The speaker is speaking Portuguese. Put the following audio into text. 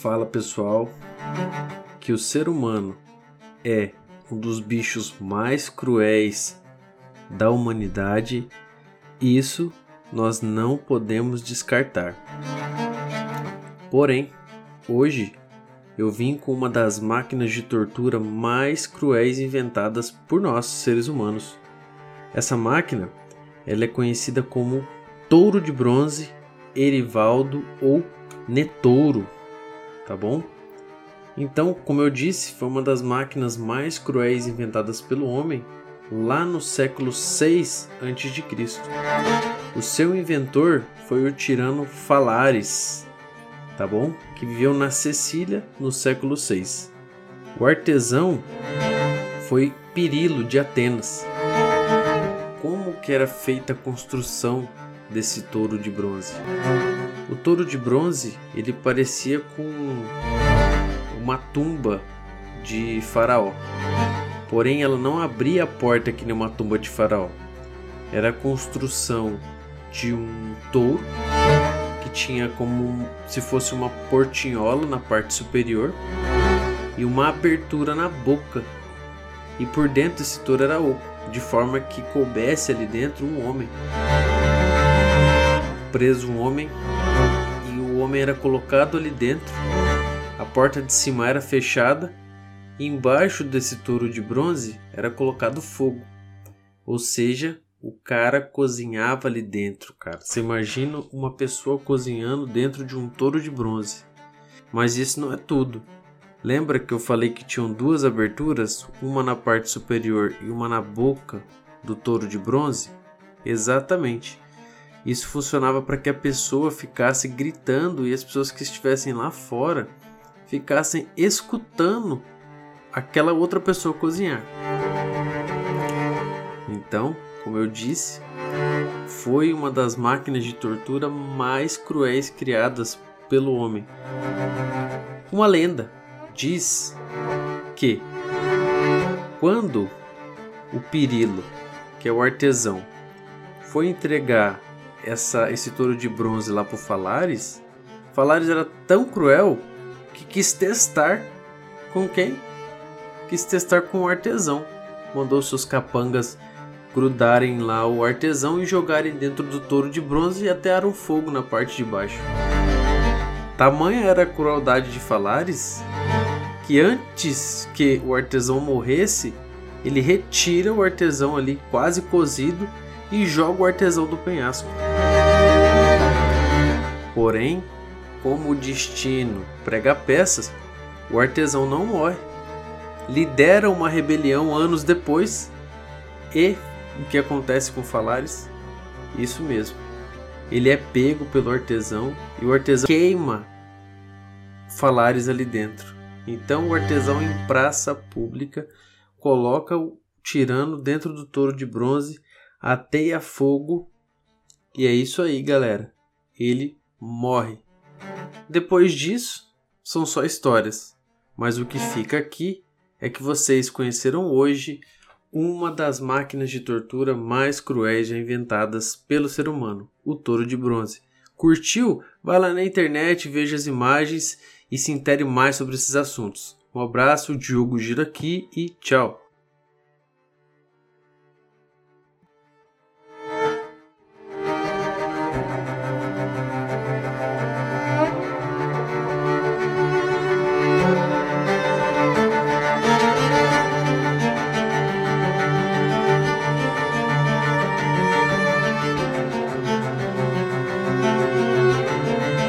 fala pessoal que o ser humano é um dos bichos mais cruéis da humanidade, isso nós não podemos descartar. Porém, hoje eu vim com uma das máquinas de tortura mais cruéis inventadas por nós, seres humanos. Essa máquina, ela é conhecida como touro de bronze, Erivaldo ou Netouro, tá bom? Então, como eu disse, foi uma das máquinas mais cruéis inventadas pelo homem lá no século 6 a.C. O seu inventor foi o tirano Falares, tá bom? Que viveu na Sicília no século 6. O artesão foi Pirilo de Atenas. Como que era feita a construção desse touro de bronze? O touro de bronze, ele parecia com uma tumba de faraó. Porém, ela não abria a porta que nem uma tumba de faraó. Era a construção de um touro que tinha como se fosse uma portinhola na parte superior e uma abertura na boca. E por dentro esse touro era oco, de forma que coubesse ali dentro um homem. Preso um homem e o homem era colocado ali dentro a porta de cima era fechada e embaixo desse touro de bronze era colocado fogo. Ou seja, o cara cozinhava ali dentro, cara. Você imagina uma pessoa cozinhando dentro de um touro de bronze. Mas isso não é tudo. Lembra que eu falei que tinham duas aberturas, uma na parte superior e uma na boca do touro de bronze? Exatamente. Isso funcionava para que a pessoa ficasse gritando e as pessoas que estivessem lá fora ficassem escutando aquela outra pessoa cozinhar. Então, como eu disse, foi uma das máquinas de tortura mais cruéis criadas pelo homem. Uma lenda diz que quando o Pirilo, que é o artesão, foi entregar essa, esse touro de bronze lá para Falares, Falares era tão cruel que quis testar com quem? Quis testar com o artesão. Mandou seus capangas grudarem lá o artesão e jogarem dentro do touro de bronze e atearam fogo na parte de baixo. Tamanha era a crueldade de Falares que antes que o artesão morresse, ele retira o artesão ali quase cozido e joga o artesão do penhasco. Porém, como o destino prega peças, o artesão não morre. Lidera uma rebelião anos depois e o que acontece com Falares? Isso mesmo. Ele é pego pelo artesão e o artesão queima Falares ali dentro. Então o artesão em praça pública coloca o tirano dentro do touro de bronze, ateia fogo e é isso aí, galera. Ele morre. Depois disso, são só histórias, mas o que fica aqui é que vocês conheceram hoje uma das máquinas de tortura mais cruéis já inventadas pelo ser humano, o touro de bronze. Curtiu? Vai lá na internet, veja as imagens e se intere mais sobre esses assuntos. Um abraço, Diogo Gira aqui e tchau!